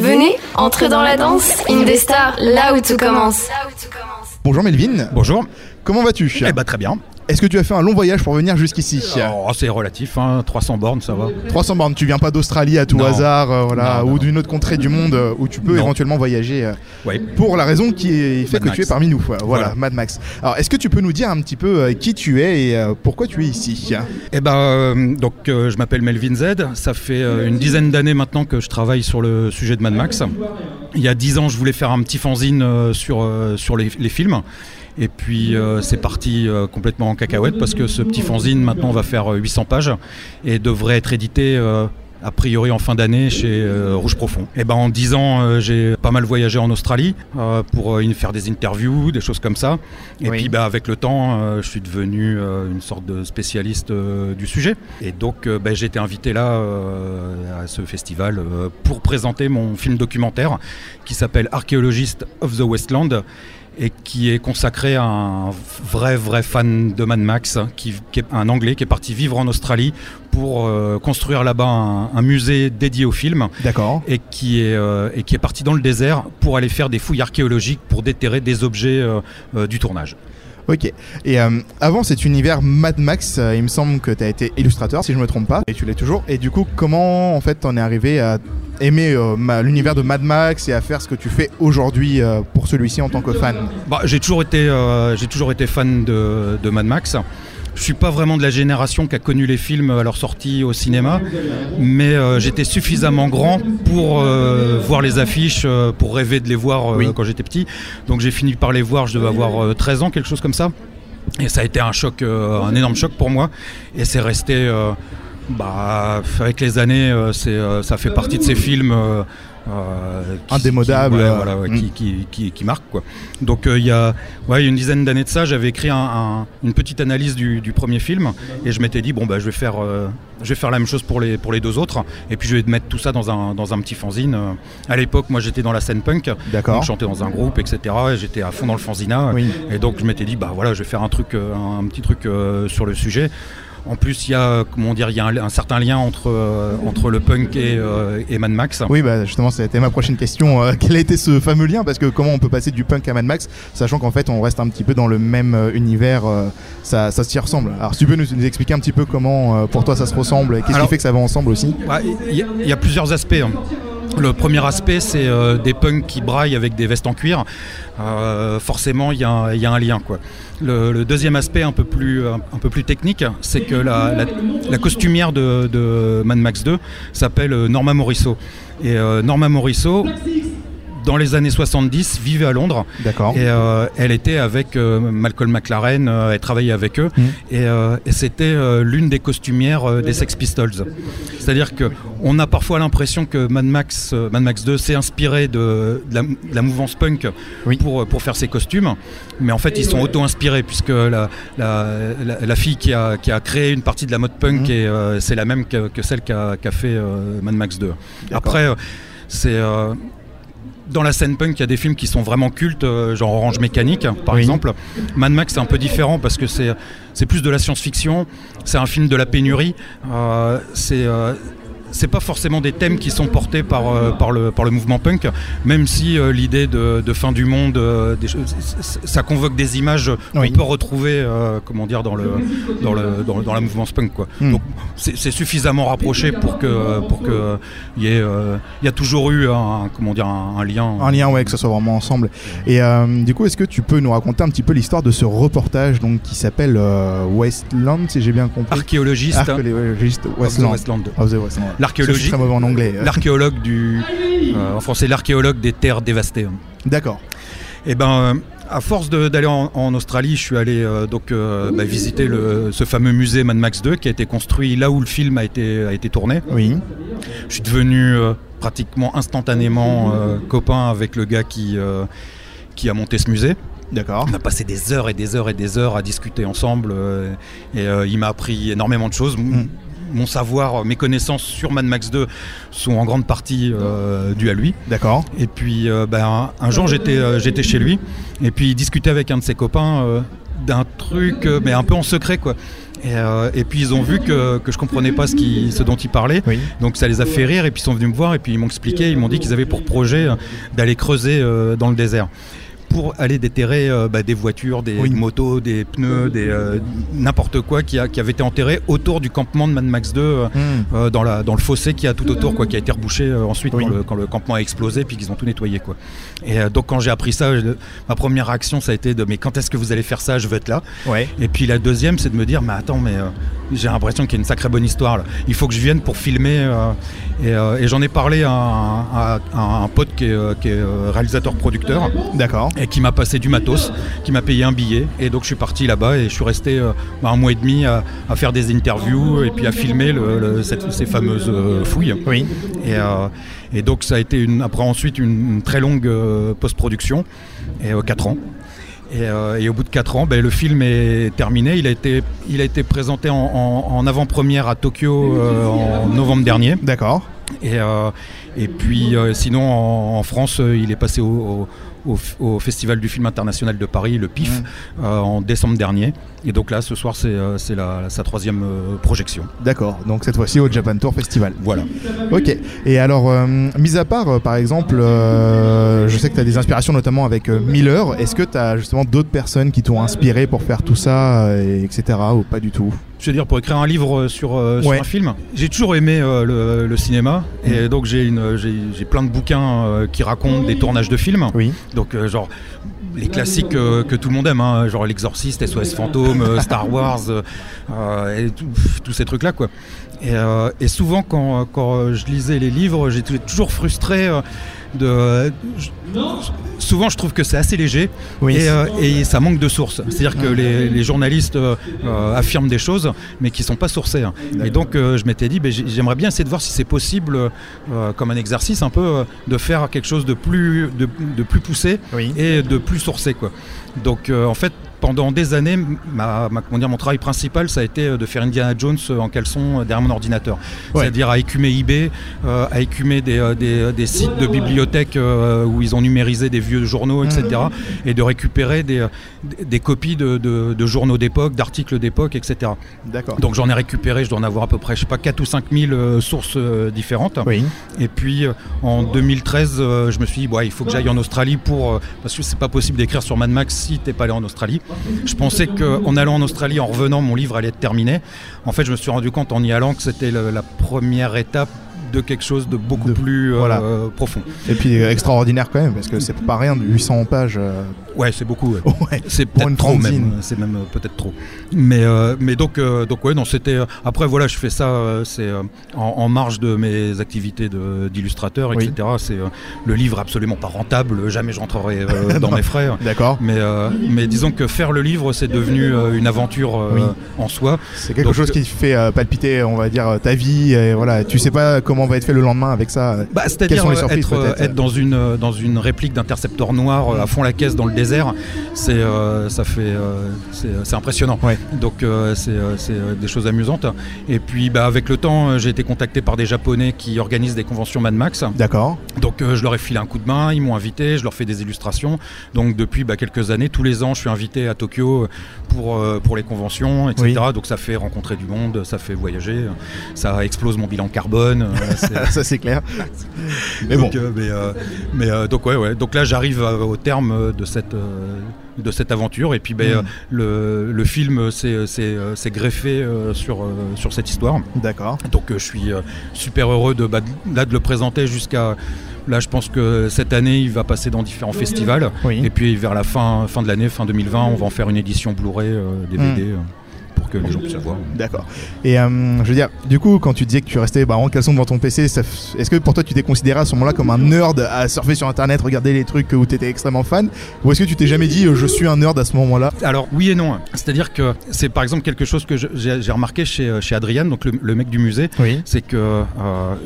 Venez, entrez dans la danse, Indestar, là où tout commence. Bonjour Melvin. Bonjour. Comment vas-tu Eh bah très bien. Est-ce que tu as fait un long voyage pour venir jusqu'ici Oh, c'est relatif, hein, 300 bornes, ça va. 300 bornes, tu viens pas d'Australie à tout Non. hasard, euh, voilà, Non, non, ou d'une autre contrée du monde euh, où tu peux éventuellement voyager euh, Ouais. pour la raison qui est- fait Mad que Max. tu es parmi nous. Voilà, Voilà. Mad Max. Alors, est-ce que tu peux nous dire un petit peu qui tu es et pourquoi tu es ici? Eh ben, donc je m'appelle Melvin Z. Ça fait une dizaine d'années maintenant que je travaille sur le sujet de Mad Max. Il y a dix ans, je voulais faire un petit fanzine sur, sur les, les films. Et puis euh, c'est parti euh, complètement en cacahuète parce que ce petit fanzine maintenant va faire euh, 800 pages et devrait être édité euh, a priori en fin d'année chez euh, Rouge Profond. Et ben en 10 ans, euh, j'ai pas mal voyagé en Australie euh, pour euh, faire des interviews, des choses comme ça. Et Oui. puis bah, avec le temps, euh, je suis devenu euh, une sorte de spécialiste euh, du sujet. Et donc euh, bah, j'ai été invité là euh, à ce festival euh, pour présenter mon film documentaire qui s'appelle Archaeologist of the Westland et qui est consacré à un vrai vrai fan de Mad Max, qui, qui est un Anglais qui est parti vivre en Australie pour euh, construire là-bas un, un musée dédié au film D'accord. et qui, est, euh, et qui est parti dans le désert pour aller faire des fouilles archéologiques pour déterrer des objets euh, euh, du tournage. Ok. Et euh, avant cet univers Mad Max, euh, il me semble que tu as été illustrateur, si je me trompe pas, et tu l'es toujours. Et du coup, comment en fait t'en es arrivé à aimer euh, l'univers de Mad Max et à faire ce que tu fais aujourd'hui pour celui-ci en tant que fan? Bah, j'ai toujours été, j'ai toujours été fan de Mad Max. Je suis pas vraiment de la génération qui a connu les films à leur sortie au cinéma, mais euh, j'étais suffisamment grand pour euh, voir les affiches, euh, pour rêver de les voir Oui. quand j'étais petit. Donc j'ai fini par les voir, je devais avoir euh, 13 ans, quelque chose comme ça. Et ça a été un choc, un énorme choc pour moi. Et c'est resté, bah, avec les années, ça fait partie de ces films. Euh, euh, qui- Indémodables, qui- ouais, euh, voilà, ouais, mm. qui, marquent, quoi. Donc euh, il y, a, ouais, une dizaine d'années de ça, j'avais écrit un- un- une petite analyse du, du premier film et je m'étais dit bon bah je vais faire je vais faire la même chose pour les pour les deux autres et puis je vais mettre tout ça dans un dans un petit fanzine. À l'époque moi j'étais dans la scène punk, D'accord. donc je chantais dans un groupe etc. Et j'étais à fond dans le fanzina Oui. et donc je m'étais dit bah voilà je vais faire un truc un, petit truc sur le sujet. En plus, il y a, comment dire, il y a un, un certain lien entre, euh, entre le punk et, euh, et Mad Max. Oui, bah justement, c'était ma prochaine question. Euh, quel a été ce fameux lien? Parce que comment on peut passer du punk à Mad Max, sachant qu'en fait, on reste un petit peu dans le même euh, univers, euh, ça, ça s'y ressemble. Alors, si tu peux nous, nous expliquer un petit peu comment, euh, pour toi, ça se ressemble, et qu'est-ce qui fait que ça va ensemble aussi? Ouais, Il y, a- il y a plusieurs aspects. hein. Le premier aspect, c'est euh, des punks qui braillent avec des vestes en cuir. Euh, forcément, il y, a un- lien. Le, deuxième aspect, un peu plus, technique, c'est que la, costumière de, Mad Max 2 s'appelle euh, Norma Morisseau. Et Norma Morisseau, dans les années 70, vivait à Londres. D'accord. Et euh, elle était avec euh, Malcolm McLaren, euh, elle travaillait avec eux, Mhm. et, et c'était l'une des costumières des Sex Pistols. C'est-à-dire que on a parfois l'impression que Mad Max, Mad Max 2 s'est inspiré de, de la, de la mouvance punk Oui. pour, pour faire ses costumes, mais en fait ils sont auto-inspirés puisque la, la, la- la fille qui a, qui a créé une partie de la mode punk, euh, c'est la même que, que celle qu'a qu'a fait Mad Max 2. Après, c'est dans la scène punk, il y a des films qui sont vraiment cultes, euh, genre Orange Mécanique, par Oui. exemple. Mad Max, c'est un peu différent parce que c'est c'est plus de la science-fiction. C'est un film de la pénurie. Euh, c'est euh, c'est pas forcément des thèmes qui sont portés par, euh, par, le, par le mouvement punk, même si euh, l'idée de, de fin du monde, euh, des ça convoque des images Oui. qu'on peut retrouver, comment dire, dans, le, dans, le, dans, le- dans la mouvance punk. Quoi. Hmm. Donc c'est suffisamment rapproché pour que pour que y ait, y a toujours eu un, comment dire, un, un lien. Un lien, ouais, que ce soit vraiment ensemble. Et du coup, est-ce que tu peux nous raconter un petit peu l'histoire de ce reportage donc, qui s'appelle Westland, si j'ai bien compris? Archéologiste Archéologiste of the Westland. Westland. Of the Westland. L'archéologie. Je suis très mauvais en anglais. L'archéologue du, euh, en français, l'archéologue des terres dévastées. D'accord. Et ben, euh, à force d'aller en, en Australie, je suis allé euh, donc euh, bah, visiter le, ce fameux musée Mad Max 2 qui a été construit là où le film a été, a été tourné. Oui. Je suis devenu euh, pratiquement instantanément copain avec le gars qui, qui a monté ce musée. D'accord. On a passé des heures et des heures et des heures à discuter ensemble et il m'a appris énormément de choses. M- Mon savoir, mes connaissances sur Mad Max 2 sont en grande partie euh, dues à lui. D'accord. Et puis euh, ben, un jour j'étais euh, j'étais chez lui et puis il discutait avec un de ses copains d'un truc, mais un peu en secret quoi. Et, euh, et puis ils ont vu que, que je comprenais pas ce, qui, ce dont ils parlaient. Oui. Donc ça les a fait rire et puis ils sont venus me voir et puis ils m'ont expliqué, ils m'ont dit qu'ils avaient pour projet d'aller creuser euh, dans le désert pour aller déterrer euh, bah, des voitures, des Oui. motos, des pneus, des euh, n'importe quoi qui, a, qui avait été enterré autour du campement de Mad Max 2 euh, Hmm. dans, la, dans le fossé qui a tout autour, quoi, qui a été rebouché ensuite Oui. quand, le, quand le campement a explosé, puis qu'ils ont tout nettoyé. Quoi. Et donc quand j'ai appris ça, je- ma première réaction ça a été de mais quand est-ce que vous allez faire ça? Je veux être là. Ouais. Et puis la deuxième, c'est de me dire mais attends, mais j'ai l'impression qu'il y a une sacrée bonne histoire là. Il faut que je vienne pour filmer. euh, et euh, et j'en ai parlé à un, à- à un pote qui est, euh, qui est, réalisateur-producteur D'accord. et qui m'a passé du matos, qui m'a payé un billet. Et donc je suis parti là-bas et je suis resté un mois et demi à, à faire des interviews et puis à filmer le- le- cette- ces fameuses fouilles. Oui. Et, et donc ça a été une, après ensuite une, une très longue post-production, et 4 ans. Et, euh, et au bout de 4 ans, ben, le film est terminé. Il a été, il a été présenté en, en- en avant-première à Tokyo euh, en novembre dernier. D'accord. Et, euh, et puis euh, sinon en, en France, il est passé au, au- au Festival du film international de Paris, le PIF, euh, en décembre dernier. Et donc là, ce soir, c'est euh, sa troisième euh, projection. D'accord. Donc cette fois-ci au Japan Tour Festival. Voilà. Ok. Et alors, mis à part, par exemple, je sais que tu as des inspirations notamment avec Miller. Est-ce que tu as justement d'autres personnes qui t'ont inspiré pour faire tout ça, et etc. ou pas du tout? Je veux dire, pour écrire un livre sur, euh, sur Ouais. un film, j'ai toujours aimé euh, le, le cinéma. Et donc, j'ai une- j'ai j'ai plein de bouquins euh, qui racontent des tournages de films. Oui. Donc, euh, genre, les classiques euh, que tout le monde aime, hein, genre L'Exorciste, SOS Fantôme, euh, Star Wars, euh, euh, et tous ces trucs-là, quoi. Et, euh, et souvent, quand, quand euh, je lisais les livres, j'étais toujours frustré euh, de. je- souvent, je trouve que c'est assez léger Oui. et, euh, et ça manque de sources. C'est-à-dire que les, les journalistes euh, euh, affirment des choses, mais qui sont pas sourcées. hein. Et donc, euh, je m'étais dit, ben, j'ai- j'aimerais bien essayer de voir si c'est possible, euh, comme un exercice un peu, euh, de faire quelque chose de plus, de, de plus poussé Oui. et de plus sourcé. Quoi. Donc, euh, en fait, pendant des années, ma, ma- comment dire, mon travail principal, ça a été de faire Indiana Jones en caleçon derrière mon ordinateur. Ouais. C'est-à-dire à écumer eBay, euh, à écumer des, des- des sites de bibliothèques euh, où ils ont numérisé des vieux journaux, etc. Et de récupérer des, des- copies de, de- de journaux d'époque, d'articles d'époque, etc. D'accord. Donc j'en ai récupéré, je dois en avoir à peu près, je sais pas, 4 ou 5 000 euh, sources euh, différentes. Oui. Et puis en 2013, euh, je me suis dit, ouais, il faut que j'aille en Australie pour. euh, parce que c'est pas possible d'écrire sur Mad Max si t'es pas allé en Australie. Je pensais qu'en allant en Australie, en revenant, mon livre allait être terminé. En fait, je me suis rendu compte en y allant que c'était la première étape de quelque chose de beaucoup De- plus euh, profond. Et puis euh, extraordinaire quand même, parce que c'est pas rien de 800 pages. euh, Ouais, c'est beaucoup. ouais. Ouais. C'est Pour une trop même. C'est même euh, peut-être trop. Mais euh, mais donc donc ouais non c'était après voilà je fais ça c'est en, en marge de mes activités d'illustrateur Oui. etc. C'est le livre absolument pas rentable. Jamais je rentrerai dans mes frais. D'accord. Mais mais disons que faire le livre c'est devenu une aventure Oui. en soi. C'est quelque Donc, chose qui fait palpiter, on va dire, ta vie. Et voilà, tu sais pas comment va être fait le lendemain avec ça. Bah, Quelles C'est-à-dire euh, être, euh, dans une euh, dans une réplique d'intercepteur noir euh, à fond la caisse dans le désert, c'est euh, ça fait euh, c'est impressionnant. Ouais. Donc euh, c'est euh, euh, des choses amusantes. Et puis bah, avec le temps, euh, j'ai été contacté par des Japonais qui organisent des conventions Mad Max. D'accord. Donc euh, je leur ai filé un coup de main, ils m'ont invité, je leur fais des illustrations. Donc depuis bah, quelques années, tous les ans, je suis invité à Tokyo pour, euh, pour les conventions, etc. Donc ça fait rencontrer du monde, ça fait voyager, ça explose mon bilan carbone. ça c'est clair. Mais bon. donc, euh, mais, euh, mais, euh, donc ouais, ouais. Donc là, j'arrive au terme de cette euh, de cette aventure et puis ben, Mm. le, le film s'est greffé euh, sur euh, sur cette histoire. D'accord. Donc euh, je suis euh, super heureux de bah, de- là de le présenter jusqu'à là. Je pense que cette année, il va passer dans différents festivals Oui. et puis vers la fin fin de l'année, fin 2020, on va en faire une édition Blu-ray euh, DVD. Mm. Pour que les gens puissent le voir. D'accord. Et euh, je veux dire, du coup, quand tu disais que tu restais bah, en caleçon devant ton PC, est-ce que pour toi tu t'es considéré à ce moment-là comme un nerd à surfer sur internet, regarder les trucs où tu étais extrêmement fan Ou est-ce que tu t'es jamais dit euh, je suis un nerd à ce moment-là? Alors oui et non. C'est-à-dire que c'est par exemple quelque chose que j'ai remarqué chez, euh, chez Adrian, donc le, le mec du musée, Oui. c'est que euh,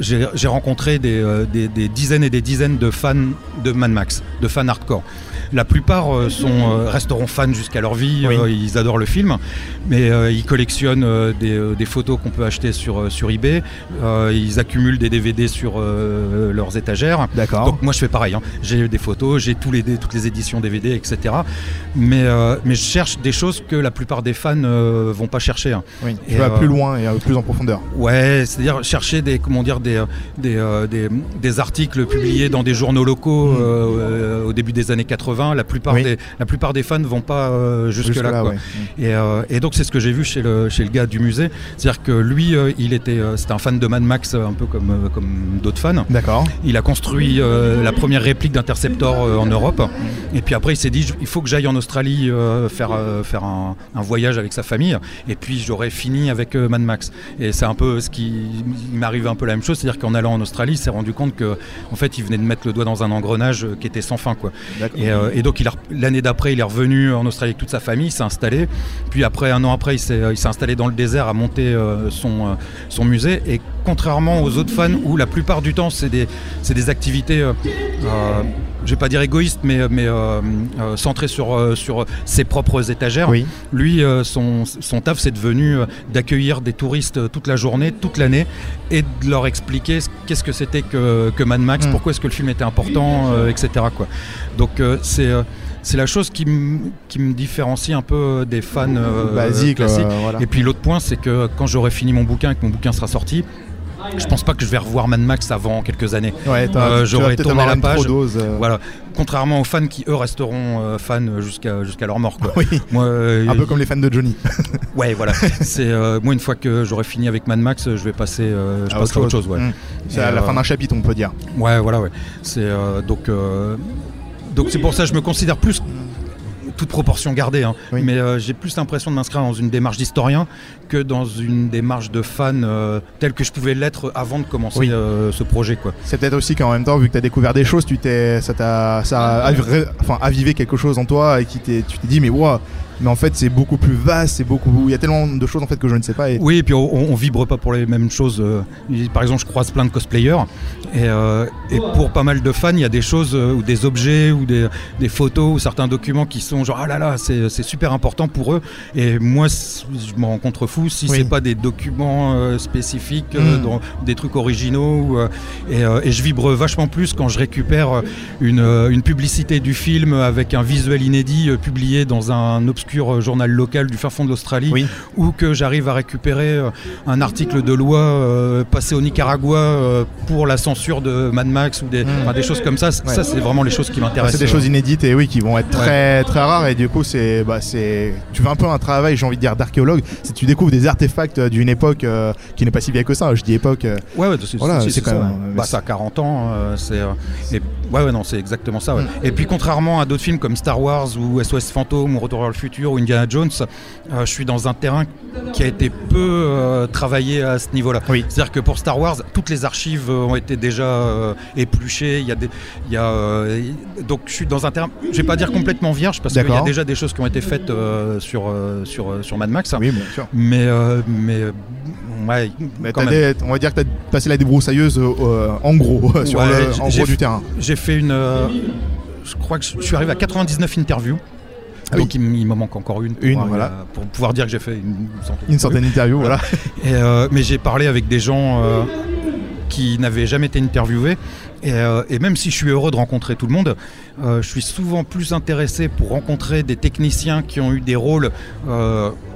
j'ai j'ai rencontré des, euh, des- des dizaines et des dizaines de fans de Mad Max, de fans hardcore. La plupart sont, resteront fans jusqu'à leur vie, ils adorent le film, mais ils collectionnent des, photos qu'on peut acheter sur, sur eBay, ils accumulent des DVD sur leurs étagères. D'accord. Donc moi je fais pareil, hein. j'ai des photos, j'ai tous les, toutes les éditions DVD, etc. Mais, mais je cherche des choses que la plupart des fans vont pas chercher. Hein. Oui, tu vas plus loin et plus en profondeur. Ouais, c'est-à-dire chercher des, comment dire, des, des, des, des articles publiés dans des journaux locaux mm. euh, au début des années 80. La plupart, des, la plupart des fans ne vont pas euh, jusque-là. et, euh, et, donc c'est ce que j'ai vu chez le, chez le gars du musée. C'est-à-dire que lui, il était, c'était un fan de Mad Max, un peu comme, comme d'autres fans. D'accord. Il a construit la première réplique d'Interceptor en Europe. Et puis après, il s'est dit, il faut que j'aille en Australie faire, faire un, un, voyage avec sa famille. Et puis j'aurais fini avec Mad Max. Et c'est un peu ce qui m'arrive un peu la même chose, c'est-à-dire qu'en allant en Australie, il s'est rendu compte que en fait, il venait de mettre le doigt dans un engrenage euh, qui était sans fin. Quoi. Et, euh, et, donc, l'année d'après, il est revenu en Australie avec toute sa famille, s'est installé. Puis après, un an après, il s'est installé dans le désert, a monté euh, son, son musée. Et contrairement aux autres fans, où la plupart du temps, c'est des, des activités je vais pas dire égoïste, mais, mais euh, euh, centré sur, euh, sur ses propres étagères. Lui, son, son taf, c'est devenu d'accueillir des touristes toute la journée, toute l'année, et de leur expliquer qu'est-ce que c'était que, que, Mad Max, hmm. pourquoi est-ce que le film était important, etc. Quoi. Donc c'est c'est la chose qui, qui, me différencie un peu des fans Basiques, classiques. Et puis l'autre point, c'est que quand j'aurai fini mon bouquin et que mon bouquin sera sorti, je pense pas que je vais revoir Mad Max avant quelques années. Euh, j'aurais tourné la page. Euh. Voilà. Contrairement aux fans qui eux resteront euh, fans jusqu'à jusqu'à leur mort. Quoi. Moi, un peu comme les fans de Johnny. ouais, voilà. C'est moi une fois que j'aurai fini avec Mad Max, je vais passer, je à autre chose. ouais. Mmh. C'est à la fin d'un chapitre, on peut dire. Ouais, voilà, ouais. C'est donc donc c'est pour ça que je me considère plus toute proportion gardée, hein. mais euh, j'ai plus l'impression de m'inscrire dans une démarche d'historien que dans une démarche de fan euh, telle que je pouvais l'être avant de commencer euh, ce projet. C'est peut-être aussi qu'en même temps, vu que tu as découvert des choses, tu t'es, ça, t'a, ça a enfin, avivé quelque chose en toi et qui t'es, tu t'es dit, mais waouh, mais en fait c'est beaucoup plus vaste, c'est beaucoup, il y a tellement de choses en fait que je ne sais pas. Oui, et puis on, vibre pas pour les mêmes choses. Euh, par exemple, je croise plein de cosplayers et, euh, et pour pas mal de fans, il y a des choses euh, ou des objets ou des, des, photos ou certains documents qui sont genre ah là là, c'est super important pour eux. Et moi, je m'en rencontre fou si c'est pas des documents spécifiques, hmm. des trucs originaux. et, et, je vibre vachement plus quand je récupère une, une publicité du film avec un visuel inédit publié dans un obscur euh, journal local du fin fond de l'Australie, ou que j'arrive à récupérer euh, un article de loi euh, passé au Nicaragua pour la censure de Mad Max ou des, mmh. des choses comme ça. Ça, c'est vraiment les choses qui m'intéressent. c'est des choses inédites et oui, qui vont être très très rares. Et du coup, c'est, bah, c'est, tu fais un peu un travail, j'ai envie de dire, d'archéologue. Si tu découvres des artefacts d'une époque qui n'est pas si vieille que ça, je dis époque. Ouais, c'est, voilà, c'est, quand même. Bah, ça a 40 ans. c'est, ouais, ouais, non, c'est exactement ça. Mmh. Et puis, contrairement à d'autres films comme Star Wars ou SOS Fantôme ou Retour vers le futur, ou Indiana Jones, euh, je suis dans un terrain qui a été peu euh, travaillé à ce niveau-là. C'est-à-dire que pour Star Wars, toutes les archives euh, ont été déjà épluchées. Il y a des, il y a, donc je suis dans un terrain, je vais pas dire complètement vierge parce qu'il y a déjà des choses qui ont été faites sur, sur, sur Mad Max. Oui, bien sûr. Mais, mais Ouais, on va dire que tu as passé la débroussailleuse en gros, sur le, en gros du terrain. J'ai fait une. je crois que je suis arrivé à 99 interviews. Ah Donc il, me manque encore une pour, une, voilà. pour pouvoir dire que j'ai fait une, centaine, une centaine d'interviews. Voilà. Euh, mais j'ai parlé avec des gens euh, qui n'avaient jamais été interviewés. Et, euh, et, même si je suis heureux de rencontrer tout le monde, je suis souvent plus intéressé pour rencontrer des techniciens qui ont eu des rôles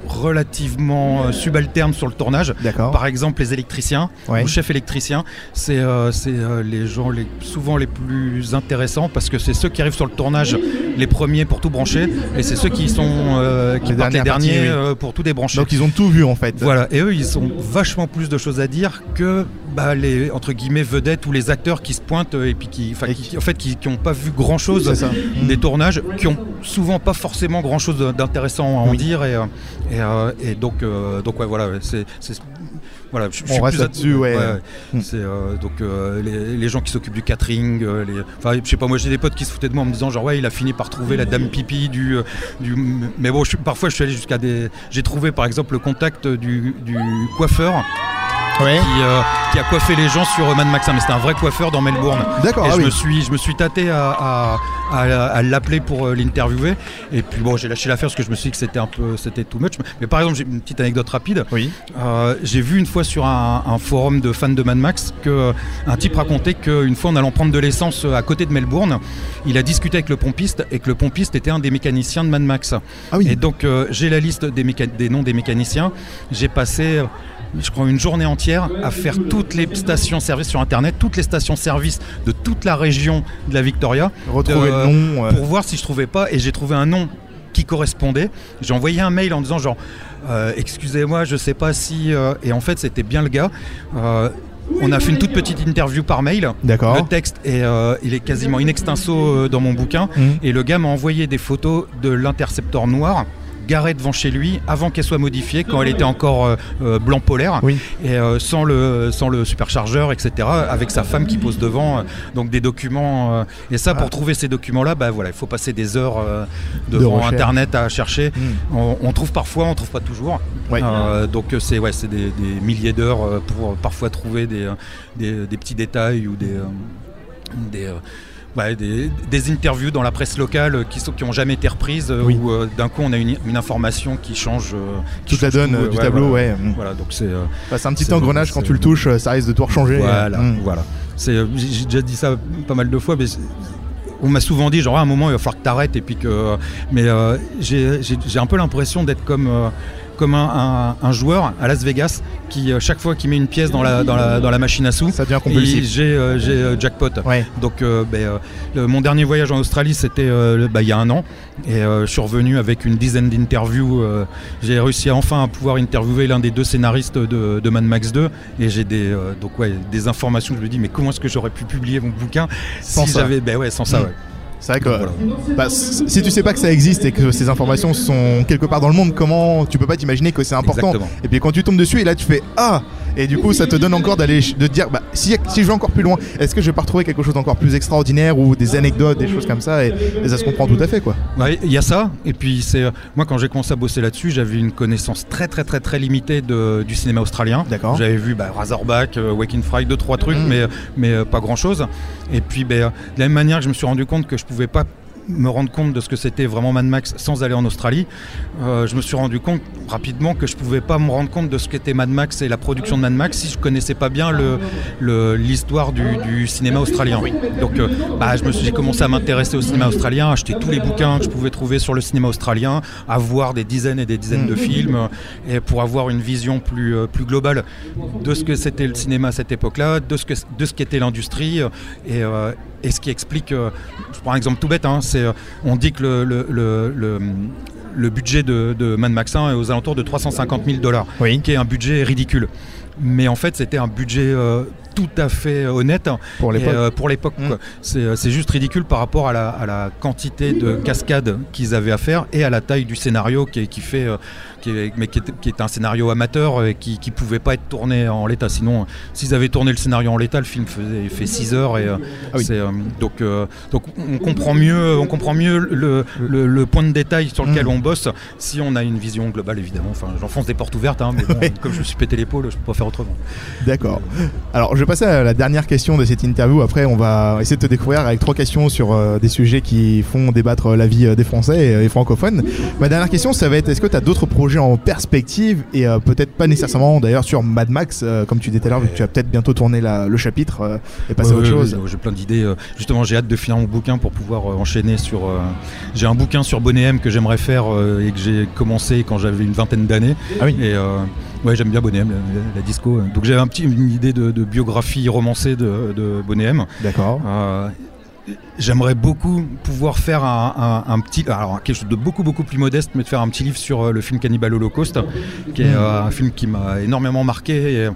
relativement euh, subalternes sur le tournage. Par exemple, les électriciens ou chefs électriciens, c'est euh, euh, les gens les, souvent les plus intéressants parce que c'est ceux qui arrivent sur le tournage les premiers pour tout brancher et c'est ceux qui sont qui les les derniers pour tout débrancher. Donc ils ont tout vu en fait. Voilà, et eux ils ont vachement plus de choses à dire que bah, les entre guillemets vedettes ou les acteurs qui se pointent et puis qui, qui, en fait qui n'ont pas vu grand chose des tournages, qui ont souvent pas forcément grand chose d'intéressant à en dire et, euh, et, donc, euh, donc ouais, voilà, c'est voilà, je, on reste là-dessus, ouais. Hmm. C'est euh, donc les, gens qui s'occupent du catering, les, enfin, je sais pas, moi j'ai des potes qui se foutaient de moi en me disant genre ouais, il a fini par trouver la dame pipi du, du mais bon, parfois je suis allé jusqu'à des, j'ai trouvé par exemple le contact du, du coiffeur. Qui, a coiffé les gens sur Mad Max, mais c'était un vrai coiffeur dans Melbourne. D'accord. Et ah je me suis, je me suis tâté à à, à l'appeler pour euh, l'interviewer. Et puis bon, j'ai lâché l'affaire parce que je me suis dit que c'était un peu, c'était too much. Mais par exemple, j'ai une petite anecdote rapide. Oui. Euh, j'ai vu une fois sur un, un forum de fans de Mad Max que euh, un type racontait qu'une fois en allant prendre de l'essence euh, à côté de Melbourne, il a discuté avec le pompiste et que le pompiste était un des mécaniciens de Mad Max. Ah oui. Et donc euh, j'ai la liste des, des noms des mécaniciens. J'ai passé, euh, je crois, une journée entière à faire toutes les stations-service sur Internet, toutes les stations-service de toute la région de la Victoria, Retrouver de- le nom. euh, pour voir si je trouvais pas. Et j'ai trouvé un nom qui correspondait. J'ai envoyé un mail en disant genre, euh, excusez-moi, je sais pas si. euh, et en fait, c'était bien le gars. On a fait une toute petite interview par mail. D'accord. Le texte est, euh, il est quasiment in extenso euh, dans mon bouquin. Mhm. Et le gars m'a envoyé des photos de l'intercepteur noir garée devant chez lui avant qu'elle soit modifiée quand elle était encore euh, euh, blanc polaire Oui. et euh, sans le sans le superchargeur etc avec sa femme qui pose devant donc des documents et ça pour Ah. trouver ces documents là bah voilà il faut passer des heures De devant internet à chercher Hmm. on, on trouve parfois on trouve pas toujours donc c'est ouais c'est des, des milliers d'heures pour parfois trouver des, des, des petits détails ou des des, ouais, des, des interviews dans la presse locale euh, qui sont qui ont jamais été reprises euh, Oui. où euh, d'un coup on a une, une information qui change qui Toute la donne tout, du ouais, tableau, voilà. ouais. Voilà, donc c'est Bah, c'est un petit engrenage quand tu le touches, ça risque de tout rechanger. voilà, Mm. voilà. J'ai déjà dit ça pas mal de fois, mais on m'a souvent dit genre à un moment il va falloir que t'arrêtes et puis que, mais euh, j'ai un peu l'impression d'être comme euh, comme un, un- un joueur à Las Vegas qui euh, chaque fois qu'il met une pièce dans la dans la dans la machine à sous, j'ai euh, euh, jackpot. Ouais. Donc ben, le- mon dernier voyage en Australie c'était bah, il y a un an et je suis revenu avec une dizaine d'interviews. j'ai réussi à enfin à pouvoir interviewer l'un des deux scénaristes de, de Mad Max 2 et j'ai des donc ouais des informations. Je me dis mais comment est-ce que j'aurais pu publier mon bouquin Sans si j'avais ben ouais sans ça Mm. ouais. C'est vrai que Voilà. bah, si tu sais pas que ça existe et que ces informations sont quelque part dans le monde, comment tu peux pas t'imaginer que c'est important Exactement. Et puis quand tu tombes dessus et là tu fais ah et du coup ça te donne encore d'aller de dire bah si, si je vais encore plus loin, est-ce que je vais pas retrouver quelque chose d'encore plus extraordinaire ou des anecdotes, des choses comme ça et, et ça se comprend tout à fait quoi. Ouais, il y a ça, et puis c'est euh, moi quand j'ai commencé à bosser là-dessus, j'avais une connaissance très très très très limitée de, du cinéma australien. D'accord. J'avais vu bah, Razorback, euh, Waking Fry, deux trois trucs, Mm. mais mais euh, pas grand chose. Et puis ben, euh, de la même manière que je me suis rendu compte que je pouvais pas me rendre compte de ce que c'était vraiment Mad Max sans aller en Australie, euh, je me suis rendu compte rapidement que je pouvais pas me rendre compte de ce qu'était Mad Max et la production de Mad Max si je connaissais pas bien le le- l'histoire du, cinéma australien. Donc euh, bah, je me suis commencé à m'intéresser au cinéma australien, à acheter tous les bouquins que je pouvais trouver sur le cinéma australien, à voir des dizaines et des dizaines de films euh, et pour avoir une vision plus plus globale de ce que c'était le cinéma à cette époque-là, de ce que de qu'était l'industrie et et ce qui explique, euh, je prends un exemple tout bête, hein, c'est euh, on dit que le, le, le, le- le budget de, de Mad Max 1 est aux alentours de 350 000 dollars, Oui. qui est un budget ridicule. Mais en fait, c'était un budget euh, tout à fait honnête Pour l'époque. euh, pour l'époque. Mm. quoi. C'est euh, c'est juste ridicule par rapport à la, à la quantité de cascades qu'ils avaient à faire et à la taille du scénario qui, est- qui fait, euh, qui est, mais qui est, qui est un scénario amateur et qui, qui pouvait pas être tourné en l'état. Sinon, s'ils avaient tourné le scénario en l'état, le film faisait, fait 6 heures et euh, Ah oui. c'est, donc donc on comprend mieux, on comprend mieux le, le, le point de détail sur lequel Mm. on bosse si on a une vision globale évidemment. Enfin, j'enfonce des portes ouvertes, hein, mais bon, comme je me suis pété l'épaule, je peux pas faire autrement. D'accord. Alors, je vais passer à la dernière question de cette interview. Après, on va essayer de te découvrir avec trois questions sur euh, des sujets qui font débattre euh, la vie euh, des Français et, et francophones. Ma dernière question, ça va être est-ce que tu as d'autres projets en perspective et euh, peut-être pas nécessairement d'ailleurs sur Mad Max, euh, comme tu disais tout à l'heure, vu que tu vas peut-être bientôt tourner la- le chapitre et passer à autre chose. J'ai plein d'idées. Justement, j'ai hâte de finir mon bouquin pour pouvoir enchaîner sur. J'ai un bouquin sur Bonnet M que j'aimerais faire et que j'ai commencé quand j'avais une vingtaine d'années. Ah oui. Et ouais, j'aime bien Bonnet la, disco. Donc j'avais un petit, une idée de, de biographie romancée de, de Bonnet. D'accord. Euh, J'aimerais beaucoup pouvoir faire un, un- un petit, alors quelque chose de beaucoup beaucoup plus modeste, mais de faire un petit livre sur euh, le film Cannibal Holocaust, qui est Mm. euh, un film qui m'a énormément marqué. Et,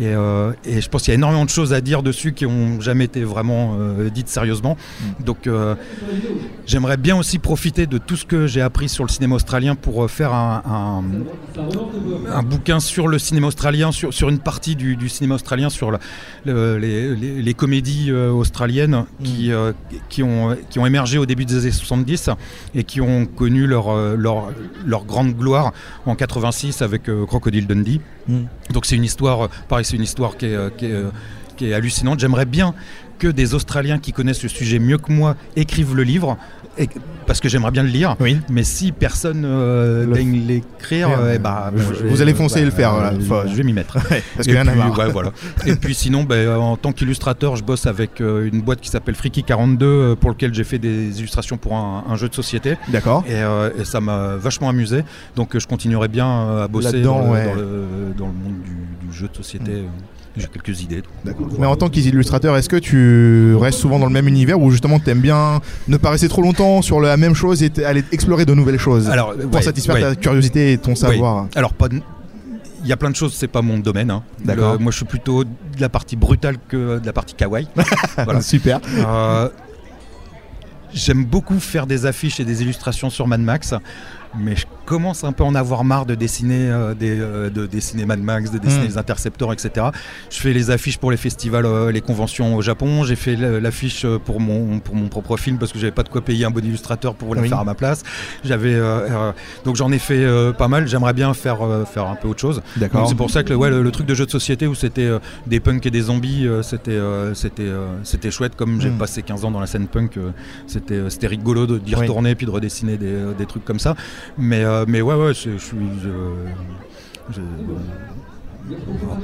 et, euh, et je pense qu'il y a énormément de choses à dire dessus qui ont jamais été vraiment euh, dites sérieusement. Donc euh, j'aimerais bien aussi profiter de tout ce que j'ai appris sur le cinéma australien pour faire un, un, un bouquin sur le cinéma australien, sur, sur une partie du, du cinéma australien, sur la- le- les, les- les comédies australiennes qui, euh, qui, ont, qui ont émergé au début des années 70 et qui ont connu leur, leur, leur grande gloire en 86 avec Crocodile Dundee. Mm. Donc c'est une histoire, euh, pareil, c'est une histoire euh, euh, qui est hallucinante. J'aimerais bien que des Australiens qui connaissent le sujet mieux que moi écrivent le livre, et- parce que j'aimerais bien le lire. Oui. Mais si personne euh, daigne l'écrire, Faire, euh, eh bah, vous- allez foncer et le faire, voilà. je- vais m'y mettre. Parce Et qu'il y en a puis, marre. ouais, voilà. Et puis sinon, ben, en tant qu'illustrateur, je bosse avec euh, une boîte qui s'appelle Freaky 42 euh, pour lequel j'ai fait des illustrations pour un, un jeu de société. D'accord. Et, euh, et ça m'a vachement amusé. Donc je continuerai bien à bosser dans, le, ouais. dans le- dans le monde du, du jeu de société. J'ai quelques idées. D'accord. Mais en tant qu'illustrateur, est-ce que tu restes souvent dans le même univers ou justement tu aimes bien ne pas rester trop longtemps sur la même chose et aller explorer de nouvelles choses Alors, pour ouais, satisfaire ouais. ta curiosité et ton savoir? Alors, pas il y a plein de choses, c'est pas mon domaine. hein. D'accord. Le- moi, je suis plutôt de la partie brutale que de la partie kawaii. Voilà. Super. Euh, J'aime beaucoup faire des affiches et des illustrations sur Mad Max, mais je commence un peu à en avoir marre de dessiner, euh, des, euh, de dessiner Mad Max, de dessiner Mm. les intercepteurs, etc. Je fais les affiches pour les festivals, euh, les conventions au Japon. J'ai fait l'affiche pour mon, pour mon propre film parce que j'avais pas de quoi payer un bon illustrateur pour la Oui. faire à ma place. J'avais donc j'en ai fait pas mal. J'aimerais bien faire faire un peu autre chose. D'accord. C'est pour ça que le, ouais, le, le truc de jeu de société où c'était des punks et des zombies, c'était c'était c'était chouette. Comme j'ai Mm. passé 15 ans dans la scène punk, c'était c'était rigolo de d'y Oui. retourner puis de redessiner des, des trucs comme ça. Mais euh, mais ouais ouais, je suis je-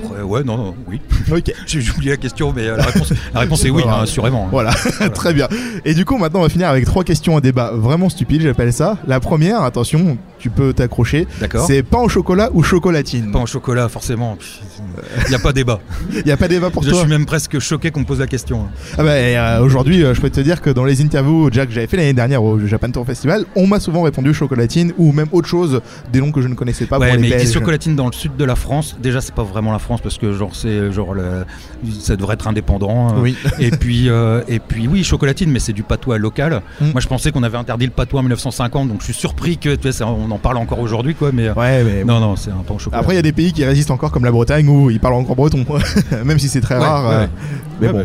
après, ouais, non, non, oui. J'ai oublié la question, mais euh, la réponse, la réponse est oui, Voilà. hein, assurément. Voilà, très bien. Et du coup, maintenant, on va finir avec trois questions à débat vraiment stupides, j'appelle ça. La première, attention, tu peux t'accrocher. D'accord. C'est pain au chocolat ou chocolatine? Pain au chocolat, forcément. Il n'y a pas débat. Il n'y a pas débat pour Je toi? suis même presque choqué qu'on me pose la question. Ah bah, euh, Aujourd'hui, euh, je peux te dire que dans les interviews Jack que j'avais fait l'année dernière au Japan Tour Festival, on m'a souvent répondu chocolatine ou même autre chose, des noms que je ne connaissais pas ouais, pour les mais chocolatine dans le sud de la France. Déjà, c'est pas vraiment la France parce que genre c'est genre le- ça devrait être indépendant. euh. Oui. Et puis euh, et puis oui, chocolatine, mais c'est du patois local. Mm. Moi, je pensais qu'on avait interdit le patois en 1950, donc je suis surpris que tu vois, ça- on en parle encore aujourd'hui, quoi. Mais euh, Ouais, mais non, non, c'est un pain au chocolat. Après, il y a des pays qui résistent encore comme la Bretagne où ils parlent encore breton, même si c'est très Ouais, rare. ouais, euh. Mais bon. bah,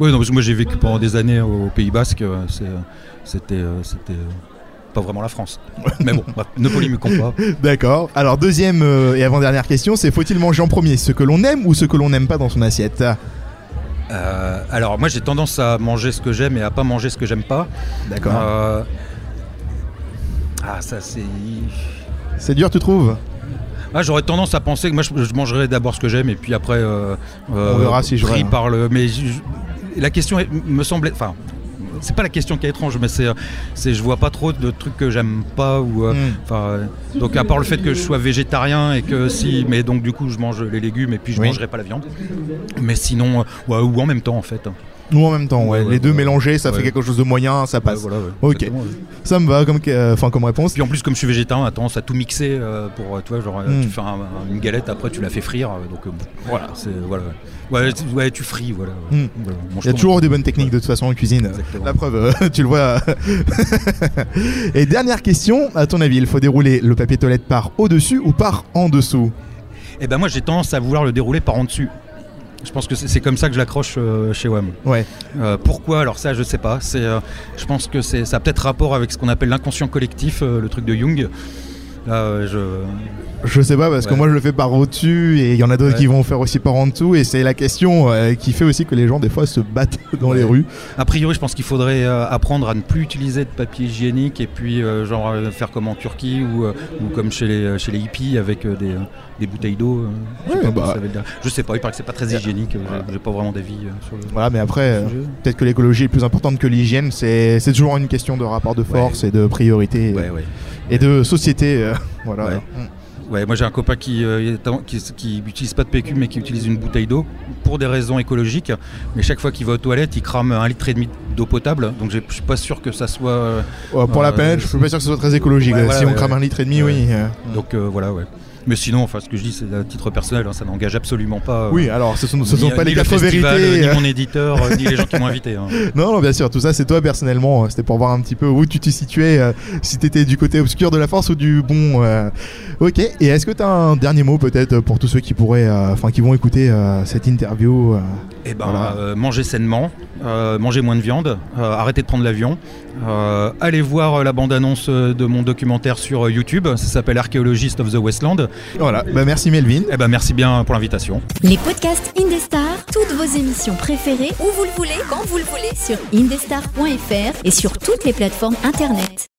ouais, non, parce que moi j'ai vécu pendant des années au Pays Basque. C'était c'était pas vraiment la France. mais bon, bref, ne polémiquons pas. D'accord. Alors, deuxième euh, et avant-dernière question, c'est faut-il manger en premier ce que l'on aime ou ce que l'on n'aime pas dans son assiette? Euh, alors moi j'ai tendance à manger ce que j'aime et à pas manger ce que j'aime pas. D'accord. Euh, Ah ça c'est. C'est dur, tu trouves? Ah, j'aurais tendance à penser que moi je, je mangerais d'abord ce que j'aime et puis après. euh, On verra si je pris par le. Mais je- la question est- me semblait. Enfin, c'est pas la question qui est étrange, mais c'est, euh, c'est je vois pas trop de trucs que j'aime pas ou. euh, Mm. Enfin, euh, donc à part le fait que je sois végétarien et que si, mais donc du coup je mange les légumes et puis je Oui. mangerai pas la viande. Mais sinon, ouais, ou en même temps en fait. Ou en même temps, ouais. Ouais, ouais, les deux mélangés, ça fait quelque chose de moyen, ça passe. voilà, Ok. Ça me va comme, euh, enfin, comme réponse. Puis en plus, comme je suis végétarien, on a tendance à tout mixer euh, pour, euh, tu vois, genre, euh, Mm. tu fais un- un- une galette, après tu la fais frire, donc Voilà. c'est voilà. Ouais, tu, ouais, tu frites, voilà. Mm. Voilà, mange Il y a toujours des bonnes techniques de toute façon en cuisine. Exactement. La preuve, euh, tu le vois. Et dernière question, à ton avis, il faut dérouler le papier toilette par au-dessus ou par en dessous? Et ben moi, j'ai tendance à vouloir le dérouler par en dessus. Je pense que c'est comme ça que je l'accroche euh, chez WAM. Ouais. Euh, pourquoi? Alors ça, je sais pas. C'est, euh, je pense que c'est, ça a peut-être rapport avec ce qu'on appelle l'inconscient collectif, le truc de Jung. Là, euh, je, Je sais pas parce que moi je le fais par au-dessus et il y en a d'autres Ouais. qui vont faire aussi par en dessous et c'est la question euh, qui fait aussi que les gens des fois se battent dans les rues. A priori, je pense qu'il faudrait euh, apprendre à ne plus utiliser de papier hygiénique et puis euh, genre euh, faire comme en Turquie ou, ou comme chez les, chez les hippies avec des, des bouteilles d'eau. je, sais Ouais, pas bah. je sais pas, il paraît que c'est pas très hygiénique. j'ai- pas vraiment d'avis sur le Voilà, mais après, peut-être que l'écologie est plus importante que l'hygiène. C'est toujours une question de rapport de force et de priorité et de société. voilà. Ouais. Ouais, moi j'ai un copain qui, euh, est en- qui, qui utilise pas de PQ mais qui utilise une bouteille d'eau pour des raisons écologiques. Mais chaque fois qu'il va aux toilettes, il crame un litre et demi d'eau potable. Donc je suis pas sûr que ça soit. euh, Ouais, pour la Euh, planète, je suis pas sûr que ce soit très écologique. Ouais, voilà, si on crame un litre et demi, oui. euh. donc euh, voilà, ouais. Mais sinon, enfin, ce que je dis, c'est à titre personnel, hein, ça n'engage absolument pas. euh, Oui, alors ce sont, ce ni- sont pas ni les le quatre festival, vérités. Ni mon éditeur, euh, ni les gens qui m'ont invité. hein. Non, non, bien sûr, tout ça c'est toi personnellement. euh, C'était pour voir un petit peu où tu te situais, euh, si t'étais du côté obscur de la force ou du bon. euh. Ok, et est-ce que t'as un dernier mot peut-être pour tous ceux qui pourraient, euh, enfin qui vont écouter euh, cette interview euh, Eh ben, Voilà. euh, mangez sainement, euh, mangez moins de viande, euh, arrêtez de prendre l'avion, euh, allez voir euh, la bande-annonce euh, de mon documentaire sur euh, YouTube, ça s'appelle Archaeologist of the Westland. Voilà, bah merci Melvin. Eh ben merci bien pour l'invitation. Les podcasts Indestar, toutes vos émissions préférées, où vous le voulez, quand vous le voulez, sur indestar.fr et sur toutes les plateformes internet.